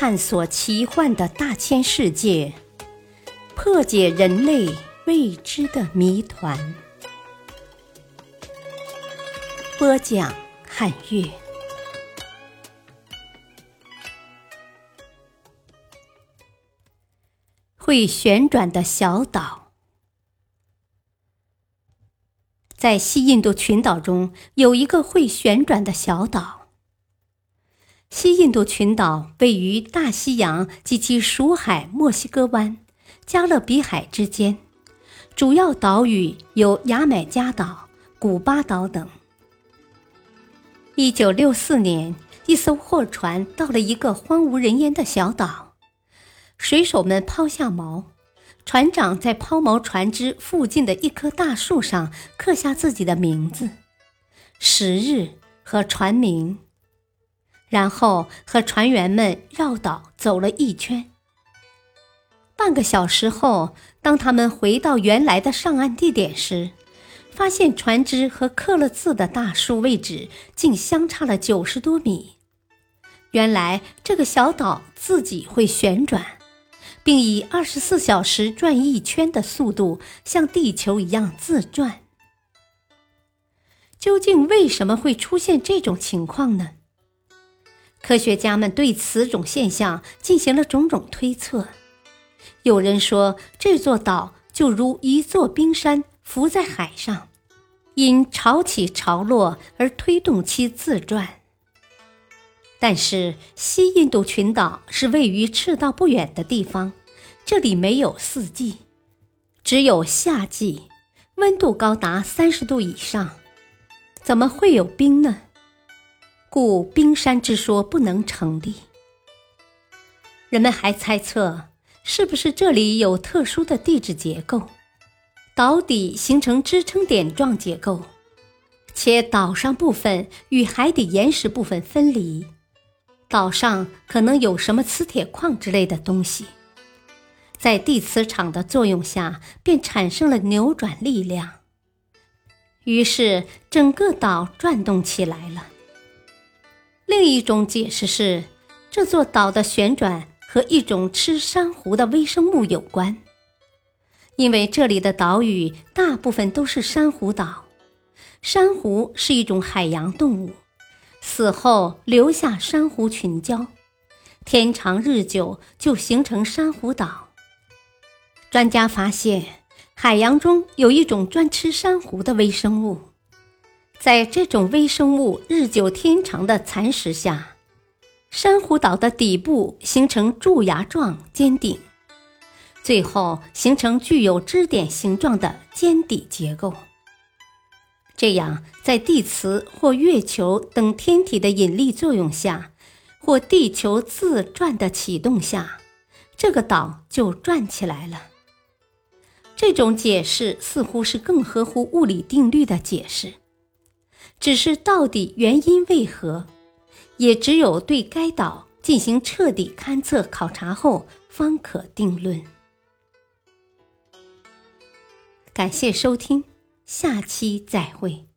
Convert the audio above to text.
探索奇幻的大千世界，破解人类未知的谜团。播讲：汉乐。会旋转的小岛，在西印度群岛中有一个会旋转的小岛。西印度群岛位于大西洋及其属海墨西哥湾、加勒比海之间，主要岛屿有牙买加岛、古巴岛等。一九六四年，一艘货船到了一个荒无人烟的小岛，水手们抛下锚，船长在抛锚船只附近的一棵大树上刻下自己的名字、时日和船名。然后和船员们绕岛走了一圈。半个小时后，当他们回到原来的上岸地点时，发现船只和刻了字的大树位置竟相差了九十多米。原来这个小岛自己会旋转，并以二十四小时转一圈的速度像地球一样自转。究竟为什么会出现这种情况呢？科学家们对此种现象进行了种种推测。有人说，这座岛就如一座冰山浮在海上，因潮起潮落而推动其自转。但是，西印度群岛是位于赤道不远的地方，这里没有四季，只有夏季，温度高达三十度以上，怎么会有冰呢？故冰山之说不能成立。人们还猜测，是不是这里有特殊的地质结构，岛底形成支撑点状结构，且岛上部分与海底岩石部分分离，岛上可能有什么磁铁矿之类的东西，在地磁场的作用下，便产生了扭转力量，于是整个岛转动起来了。另一种解释是，这座岛的旋转和一种吃珊瑚的微生物有关。因为这里的岛屿大部分都是珊瑚岛，珊瑚是一种海洋动物，死后留下珊瑚群礁，天长日久就形成珊瑚岛。专家发现，海洋中有一种专吃珊瑚的微生物。在这种微生物日久天长的蚕食下，珊瑚岛的底部形成柱牙状尖顶，最后形成具有支点形状的尖底结构。这样，在地磁或月球等天体的引力作用下，或地球自转的启动下，这个岛就转起来了。这种解释似乎是更合乎物理定律的解释。只是到底原因为何，也只有对该岛进行彻底勘测考察后方可定论。感谢收听，下期再会。